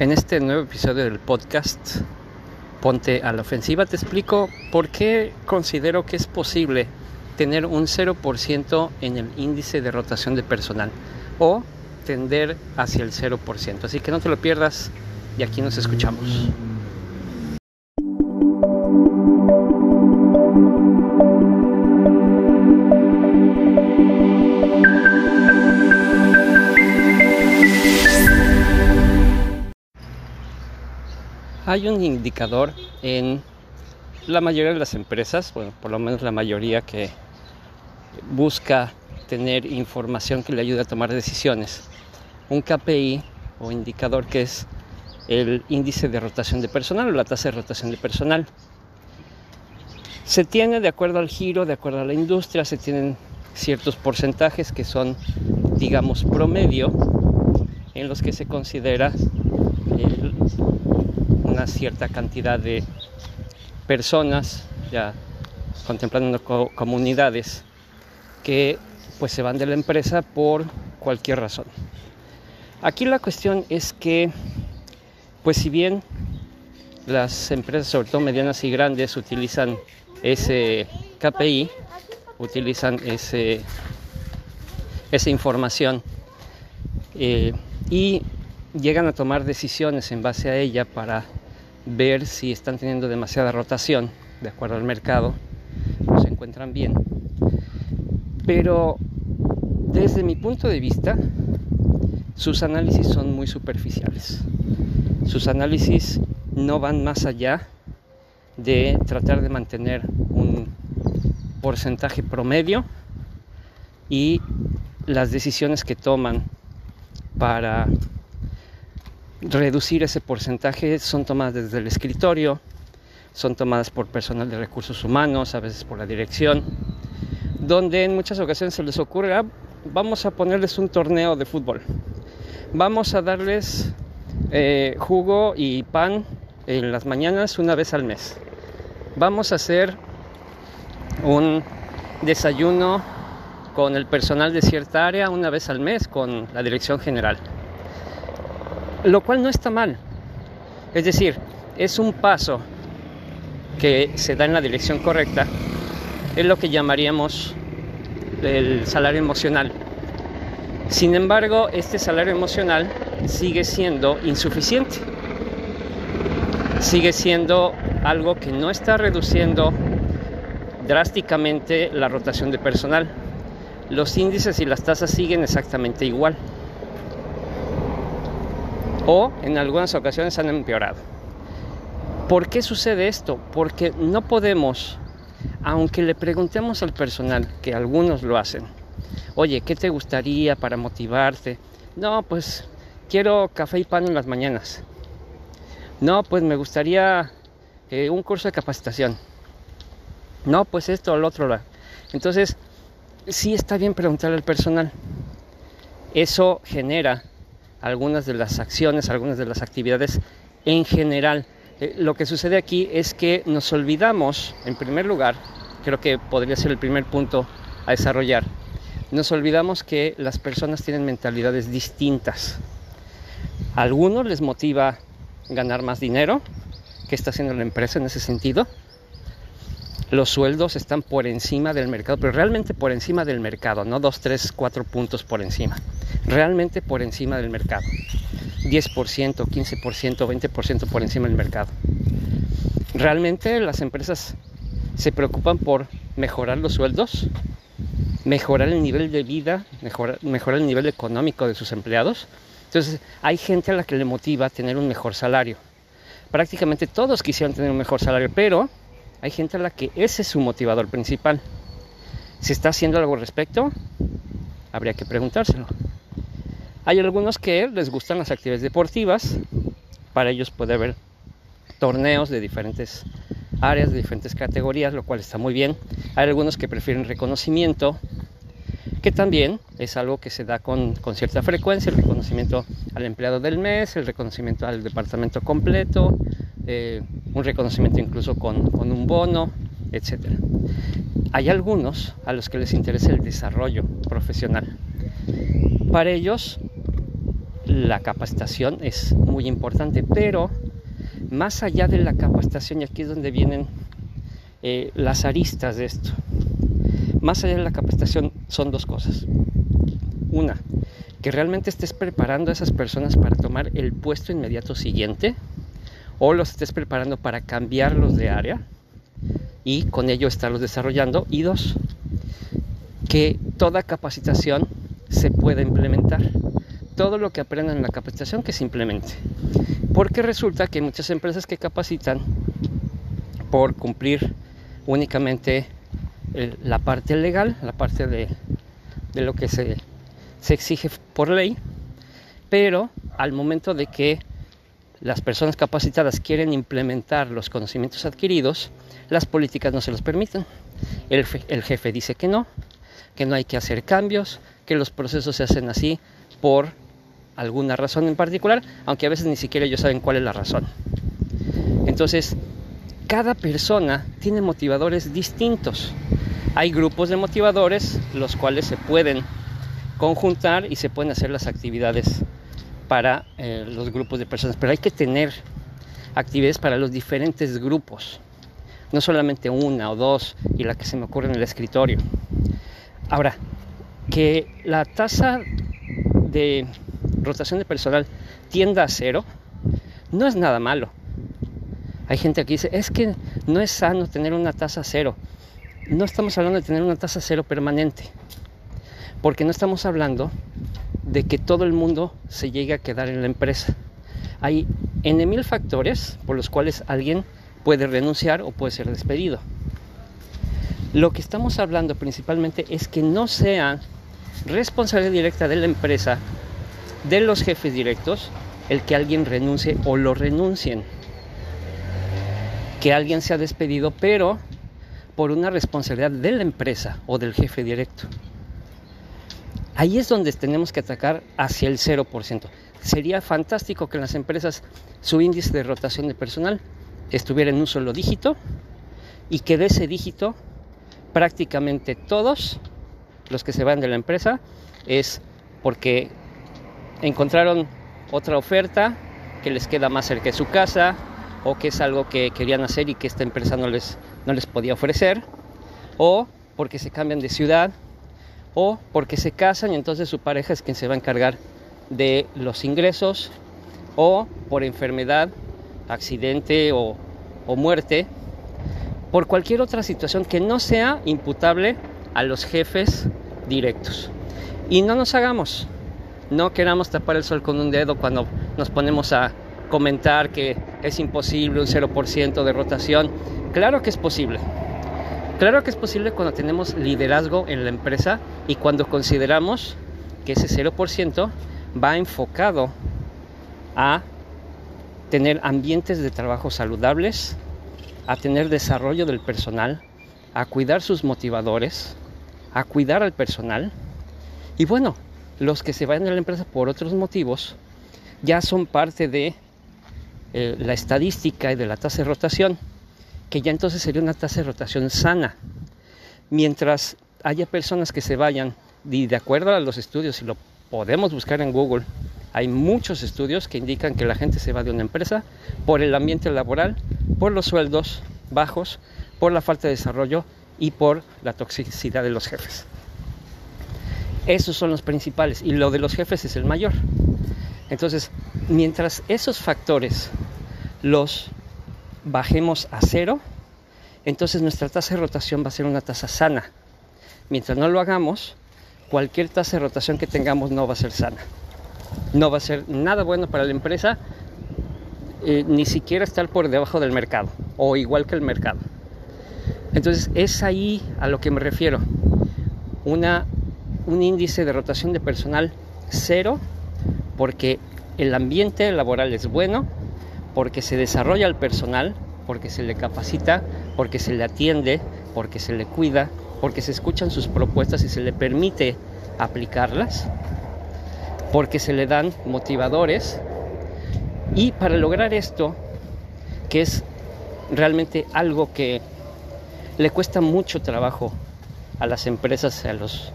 En este nuevo episodio del podcast Ponte a la ofensiva te explico por qué considero que es posible tener un 0% en el índice de rotación de personal o tender hacia el 0%. Así que no te lo pierdas y aquí nos escuchamos. Hay un indicador en la mayoría de las empresas, bueno, por lo menos la mayoría que busca tener información que le ayude a tomar decisiones. Un KPI o indicador que es el índice de rotación de personal o la tasa de rotación de personal. Se tiene de acuerdo al giro, de acuerdo a la industria, se tienen ciertos porcentajes que son, digamos, promedio, en los que se considera el cierta cantidad de personas, ya contemplando comunidades, que pues se van de la empresa por cualquier razón. Aquí la cuestión es que, pues si bien las empresas, sobre todo medianas y grandes, utilizan ese KPI, utilizan ese, esa información eh, y llegan a tomar decisiones en base a ella para ver si están teniendo demasiada rotación de acuerdo al mercado se encuentran bien. Pero desde mi punto de vista, sus análisis son muy superficiales. Sus análisis no van más allá de tratar de mantener un porcentaje promedio y las decisiones que toman para reducir ese porcentaje son tomadas desde el escritorio, son tomadas por personal de recursos humanos, a veces por la dirección, donde en muchas ocasiones se les ocurre, ah, vamos a ponerles un torneo de fútbol, vamos a darles eh, jugo y pan en las mañanas una vez al mes, vamos a hacer un desayuno con el personal de cierta área una vez al mes con la dirección general lo cual no está mal. Es decir, es un paso que se da en la dirección correcta, es lo que llamaríamos el salario emocional. Sin embargo, este salario emocional sigue siendo insuficiente. Sigue siendo algo que no está reduciendo drásticamente la rotación de personal. Los índices y las tasas siguen exactamente igual o en algunas ocasiones han empeorado. ¿Por qué sucede esto? Porque no podemos, aunque le preguntemos al personal, que algunos lo hacen, oye, ¿qué te gustaría para motivarte? No, pues quiero café y pan en las mañanas. No, pues me gustaría eh, un curso de capacitación. No, pues esto lo otro. Entonces, sí está bien preguntarle al personal. Eso genera algunas de las acciones, algunas de las actividades en general. Eh, lo que sucede aquí es que nos olvidamos, en primer lugar, creo que podría ser el primer punto a desarrollar, nos olvidamos que las personas tienen mentalidades distintas. A algunos les motiva ganar más dinero, ¿qué está haciendo la empresa en ese sentido? Los sueldos están por encima del mercado, pero realmente por encima del mercado, no dos, tres, cuatro puntos por encima realmente por encima del mercado. 10%, 15%, 20% por encima del mercado. Realmente las empresas se preocupan por mejorar los sueldos, mejorar el nivel de vida, mejorar, mejorar el nivel económico de sus empleados. Entonces hay gente a la que le motiva tener un mejor salario. Prácticamente todos quisieran tener un mejor salario, pero hay gente a la que ese es su motivador principal. ¿Se está haciendo algo al respecto? Habría que preguntárselo. Hay algunos que les gustan las actividades deportivas, para ellos puede haber torneos de diferentes áreas, de diferentes categorías, lo cual está muy bien. Hay algunos que prefieren reconocimiento, que también es algo que se da con, cierta frecuencia, el reconocimiento al empleado del mes, el reconocimiento al departamento completo, eh, un reconocimiento incluso con, un bono, etc. Hay algunos a los que les interesa el desarrollo profesional. Para ellos la capacitación es muy importante, pero más allá de la capacitación, y aquí es donde vienen eh, las aristas de esto, más allá de la capacitación son dos cosas. Una, que realmente estés preparando a esas personas para tomar el puesto inmediato siguiente o los estés preparando para cambiarlos de área y con ello estarlos desarrollando. Y dos, que toda capacitación se pueda implementar. Todo lo que aprendan en la capacitación que se implemente. Porque resulta que hay muchas empresas que capacitan por cumplir únicamente la parte legal, la parte de, de lo que se, se exige por ley, pero al momento de que las personas capacitadas quieren implementar los conocimientos adquiridos, las políticas no se los permiten. El, jefe dice que no, que no hay que hacer cambios, que los procesos se hacen así por alguna razón en particular, aunque a veces ni siquiera ellos saben cuál es la razón. Entonces, cada persona tiene motivadores distintos. Hay grupos de motivadores los cuales se pueden conjuntar y se pueden hacer las actividades para eh, los grupos de personas, pero hay que tener actividades para los diferentes grupos, no solamente una o dos y la que se me ocurre en el escritorio. Ahora, que la tasa de rotación de personal tienda a cero, no es nada malo. Hay gente que dice, es que no es sano tener una tasa cero. No estamos hablando de tener una tasa cero permanente, porque no estamos hablando de que todo el mundo se llegue a quedar en la empresa. Hay N mil factores por los cuales alguien puede renunciar o puede ser despedido. Lo que estamos hablando principalmente es que no sea responsabilidad directa de la empresa, de los jefes directos, el que alguien renuncie o lo renuncien. Que alguien sea despedido, pero por una responsabilidad de la empresa o del jefe directo. Ahí es donde tenemos que atacar hacia el 0%. Sería fantástico que en las empresas su índice de rotación de personal estuviera en un solo dígito y que de ese dígito prácticamente todos los que se van de la empresa es porque encontraron otra oferta que les queda más cerca de su casa o que es algo que querían hacer y que esta empresa no les, no les podía ofrecer o porque se cambian de ciudad o porque se casan y entonces su pareja es quien se va a encargar de los ingresos o por enfermedad, accidente o, muerte, por cualquier otra situación que no sea imputable a los jefes directos. Y no nos hagamos, no queramos tapar el sol con un dedo cuando nos ponemos a comentar que es imposible un 0% de rotación. Claro que es posible. Claro que es posible cuando tenemos liderazgo en la empresa y cuando consideramos que ese 0% va enfocado a tener ambientes de trabajo saludables, a tener desarrollo del personal, a cuidar sus motivadores, a cuidar al personal. Y bueno, los que se vayan de la empresa por otros motivos ya son parte de eh, la estadística y de la tasa de rotación que ya entonces sería una tasa de rotación sana. Mientras haya personas que se vayan, y de acuerdo a los estudios, y lo podemos buscar en Google, hay muchos estudios que indican que la gente se va de una empresa por el ambiente laboral, por los sueldos bajos, por la falta de desarrollo y por la toxicidad de los jefes. Esos son los principales y lo de los jefes es el mayor. Entonces, mientras esos factores los bajemos a cero, entonces nuestra tasa de rotación va a ser una tasa sana. Mientras no lo hagamos, cualquier tasa de rotación que tengamos no va a ser sana. No va a ser nada bueno para la empresa, eh, ni siquiera estar por debajo del mercado o igual que el mercado. Entonces es ahí a lo que me refiero. Una, un índice de rotación de personal cero porque el ambiente laboral es bueno, porque se desarrolla el personal, porque se le capacita, porque se le atiende, porque se le cuida, porque se escuchan sus propuestas y se le permite aplicarlas, porque se le dan motivadores. Y para lograr esto, que es realmente algo que le cuesta mucho trabajo a las empresas, a los,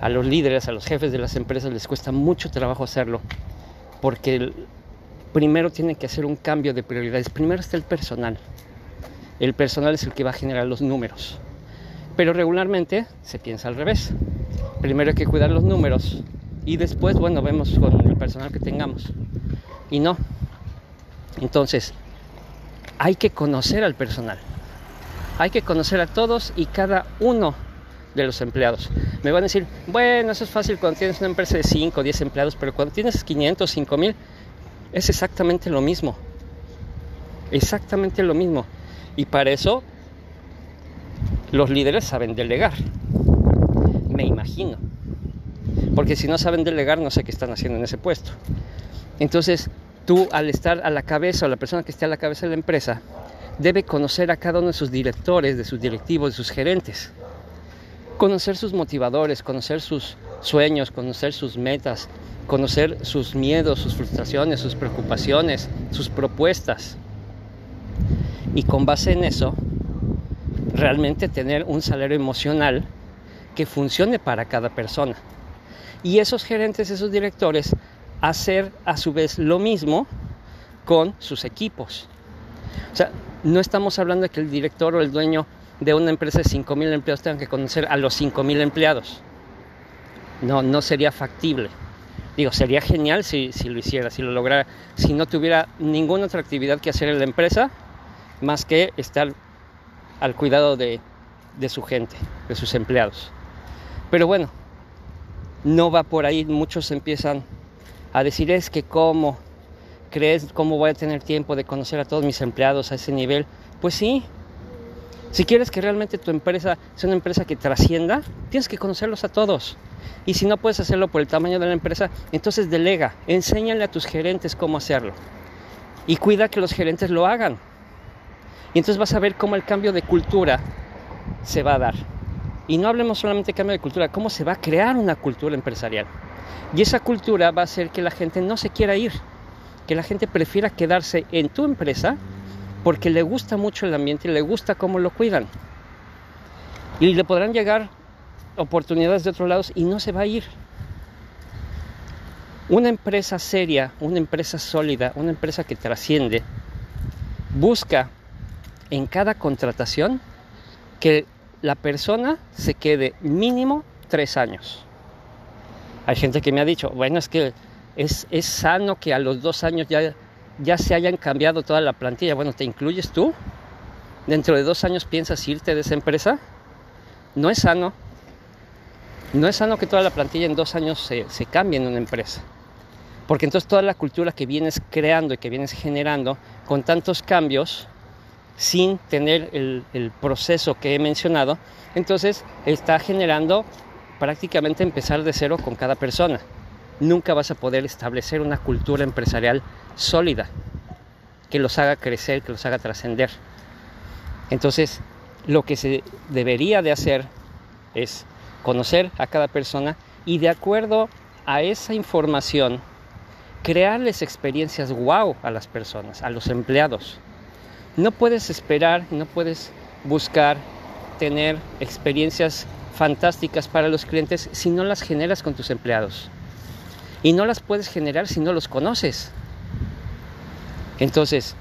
a los líderes, a los jefes de las empresas, les cuesta mucho trabajo hacerlo, porque primero tiene que hacer un cambio de prioridades. Primero está el personal. El personal es el que va a generar los números. Pero regularmente se piensa al revés. Primero hay que cuidar los números y después, bueno, vemos con el personal que tengamos. Y no. Entonces, hay que conocer al personal. Hay que conocer a todos y cada uno de los empleados. Me van a decir, bueno, eso es fácil cuando tienes una empresa de 5 o 10 empleados, pero cuando tienes 500, 5000, es exactamente lo mismo. Exactamente lo mismo. Y para eso los líderes saben delegar. Me imagino. Porque si no saben delegar, no sé qué están haciendo en ese puesto. Entonces, tú al estar a la cabeza o la persona que esté a la cabeza de la empresa, debe conocer a cada uno de sus directores, de sus directivos, de sus gerentes. Conocer sus motivadores, conocer sus sueños, conocer sus metas, conocer sus miedos, sus frustraciones, sus preocupaciones, sus propuestas. Y con base en eso, realmente tener un salario emocional que funcione para cada persona. Y esos gerentes, esos directores, hacer a su vez lo mismo con sus equipos. O sea, no estamos hablando de que el director o el dueño de una empresa de 5.000 empleados tenga que conocer a los 5.000 empleados. No, no sería factible. Digo, sería genial si, si, lo hiciera, si lo lograra, si no tuviera ninguna otra actividad que hacer en la empresa más que estar al cuidado de, de su gente, de sus empleados. Pero bueno, no va por ahí, muchos empiezan a decir es que cómo crees, cómo voy a tener tiempo de conocer a todos mis empleados a ese nivel. Pues sí, si quieres que realmente tu empresa sea una empresa que trascienda, tienes que conocerlos a todos. Y si no puedes hacerlo por el tamaño de la empresa, entonces delega, enséñale a tus gerentes cómo hacerlo. Y cuida que los gerentes lo hagan. Y entonces vas a ver cómo el cambio de cultura se va a dar. Y no hablemos solamente de cambio de cultura, cómo se va a crear una cultura empresarial. Y esa cultura va a hacer que la gente no se quiera ir, que la gente prefiera quedarse en tu empresa porque le gusta mucho el ambiente y le gusta cómo lo cuidan. Y le podrán llegar oportunidades de otros lados y no se va a ir. Una empresa seria, una empresa sólida, una empresa que trasciende, busca en cada contratación que la persona se quede mínimo tres años. Hay gente que me ha dicho, bueno, es que es, es sano que a los dos años ya, ya se hayan cambiado toda la plantilla. Bueno, ¿te incluyes tú? ¿Dentro de dos años piensas irte de esa empresa? No es sano. No es sano que toda la plantilla en dos años se, cambie en una empresa. Porque entonces toda la cultura que vienes creando y que vienes generando con tantos cambios, sin tener el, proceso que he mencionado, entonces está generando prácticamente empezar de cero con cada persona. Nunca vas a poder establecer una cultura empresarial sólida que los haga crecer, que los haga trascender. Entonces, lo que se debería de hacer es conocer a cada persona y de acuerdo a esa información, crearles experiencias wow a las personas, a los empleados. No puedes esperar, no puedes buscar tener experiencias fantásticas para los clientes si no las generas con tus empleados. Y no las puedes generar si no los conoces. Entonces,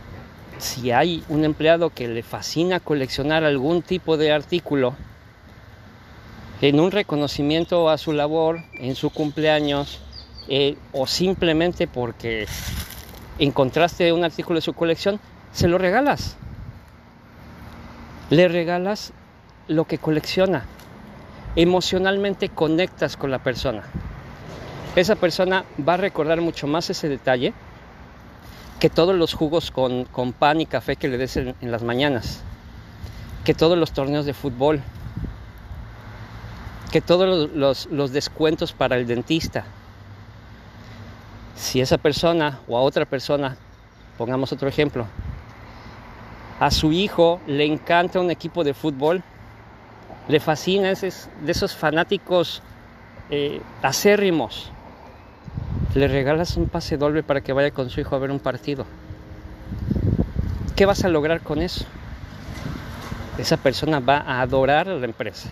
si hay un empleado que le fascina coleccionar algún tipo de artículo, en un reconocimiento a su labor, en su cumpleaños, eh, o simplemente porque encontraste un artículo de su colección, se lo regalas. Le regalas lo que colecciona. Emocionalmente conectas con la persona. Esa persona va a recordar mucho más ese detalle que todos los jugos con, pan y café que le des en, las mañanas, que todos los torneos de fútbol, que todos los descuentos para el dentista. Si esa persona o a otra persona, pongamos otro ejemplo, a su hijo le encanta un equipo de fútbol, le fascina, de esos fanáticos eh, acérrimos. Le regalas un pase doble para que vaya con su hijo a ver un partido. ¿Qué vas a lograr con eso? Esa persona va a adorar a la empresa.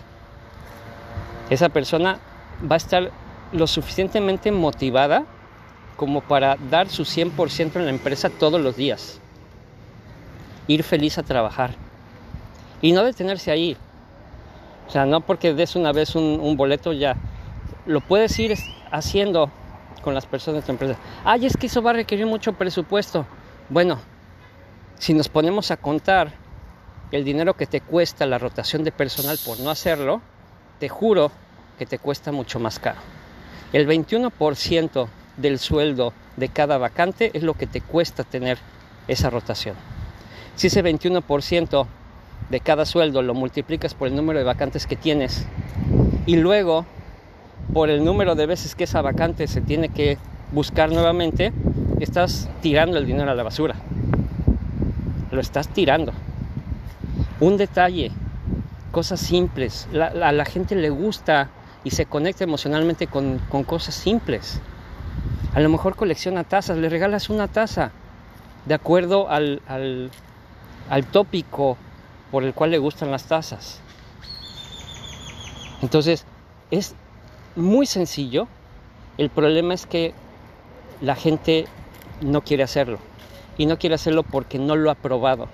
Esa persona va a estar lo suficientemente motivada como para dar su 100% en la empresa todos los días. Ir feliz a trabajar. Y no detenerse ahí. O sea, no porque des una vez un, boleto ya. Lo puedes ir haciendo con las personas de tu empresa. Ay, es que eso va a requerir mucho presupuesto. Bueno, si nos ponemos a contar el dinero que te cuesta la rotación de personal por no hacerlo, te juro que te cuesta mucho más caro. El 21% del sueldo de cada vacante es lo que te cuesta tener esa rotación. Si ese 21% de cada sueldo lo multiplicas por el número de vacantes que tienes y luego por el número de veces que esa vacante se tiene que buscar nuevamente, estás tirando el dinero a la basura. Lo estás tirando. Un detalle, cosas simples. a la gente le gusta y se conecta emocionalmente con, cosas simples. A lo mejor colecciona tazas, le regalas una taza de acuerdo al, al, tópico por el cual le gustan las tazas. Entonces, es muy sencillo. El problema es que la gente no quiere hacerlo. Y no quiere hacerlo porque no lo ha probado.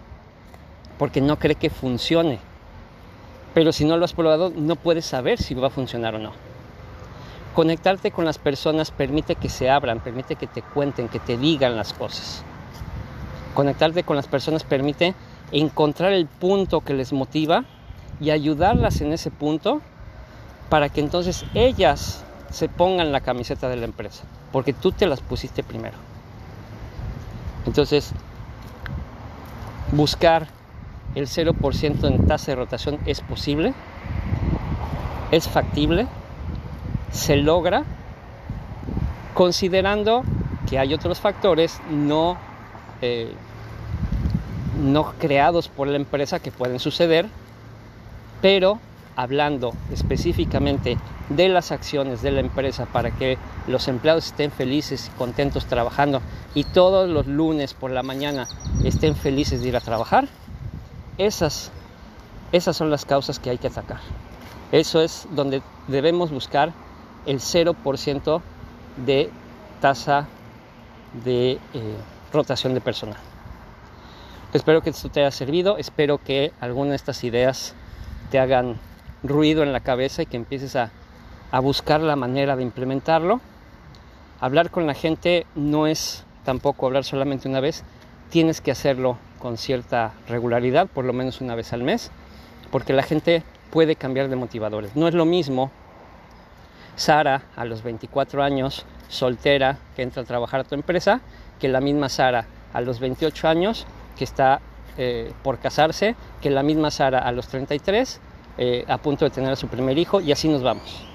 Porque no cree que funcione. Pero si no lo has probado, no puedes saber si va a funcionar o no. Conectarte con las personas permite que se abran, permite que te cuenten, que te digan las cosas. Conectarte con las personas permite encontrar el punto que les motiva y ayudarlas en ese punto para que entonces ellas se pongan la camiseta de la empresa, porque tú te las pusiste primero. Entonces, buscar el 0% en tasa de rotación es posible, es factible, se logra considerando que hay otros factores no, eh, no creados por la empresa que pueden suceder, pero hablando específicamente de las acciones de la empresa para que los empleados estén felices y contentos trabajando y todos los lunes por la mañana estén felices de ir a trabajar, esas, esas son las causas que hay que atacar. Eso es donde debemos buscar el 0% de tasa de eh, rotación de personal. Espero que esto te haya servido, espero que alguna de estas ideas te hagan ruido en la cabeza y que empieces a, a buscar la manera de implementarlo. Hablar con la gente no es tampoco hablar solamente una vez, tienes que hacerlo con cierta regularidad, por lo menos una vez al mes, porque la gente puede cambiar de motivadores. No es lo mismo Sara a los 24 años, soltera, que entra a trabajar a tu empresa, que la misma Sara a los 28 años, que está eh, por casarse, que la misma Sara a los 33, eh, a punto de tener a su primer hijo, y así nos vamos.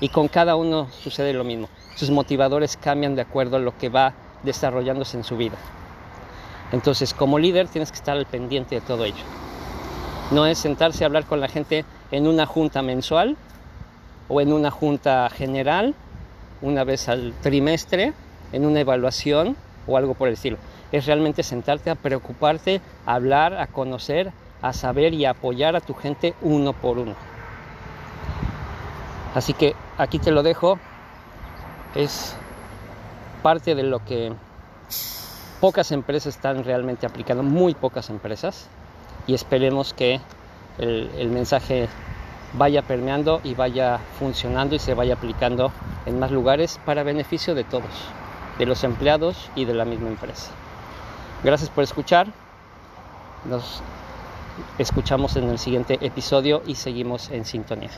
Y con cada uno sucede lo mismo. Sus motivadores cambian de acuerdo a lo que va desarrollándose en su vida. Entonces, como líder tienes que estar al pendiente de todo ello. No es sentarse a hablar con la gente en una junta mensual o en una junta general, una vez al trimestre, en una evaluación o algo por el estilo. Es realmente sentarte a preocuparte, a hablar, a conocer, a saber y a apoyar a tu gente uno por uno. Así que aquí te lo dejo. Es parte de lo que pocas empresas están realmente aplicando, muy pocas empresas, y esperemos que el, mensaje vaya permeando y vaya funcionando y se vaya aplicando en más lugares para beneficio de todos, de los empleados y de la misma empresa. Gracias por escuchar. Nos escuchamos en el siguiente episodio y seguimos en sintonía.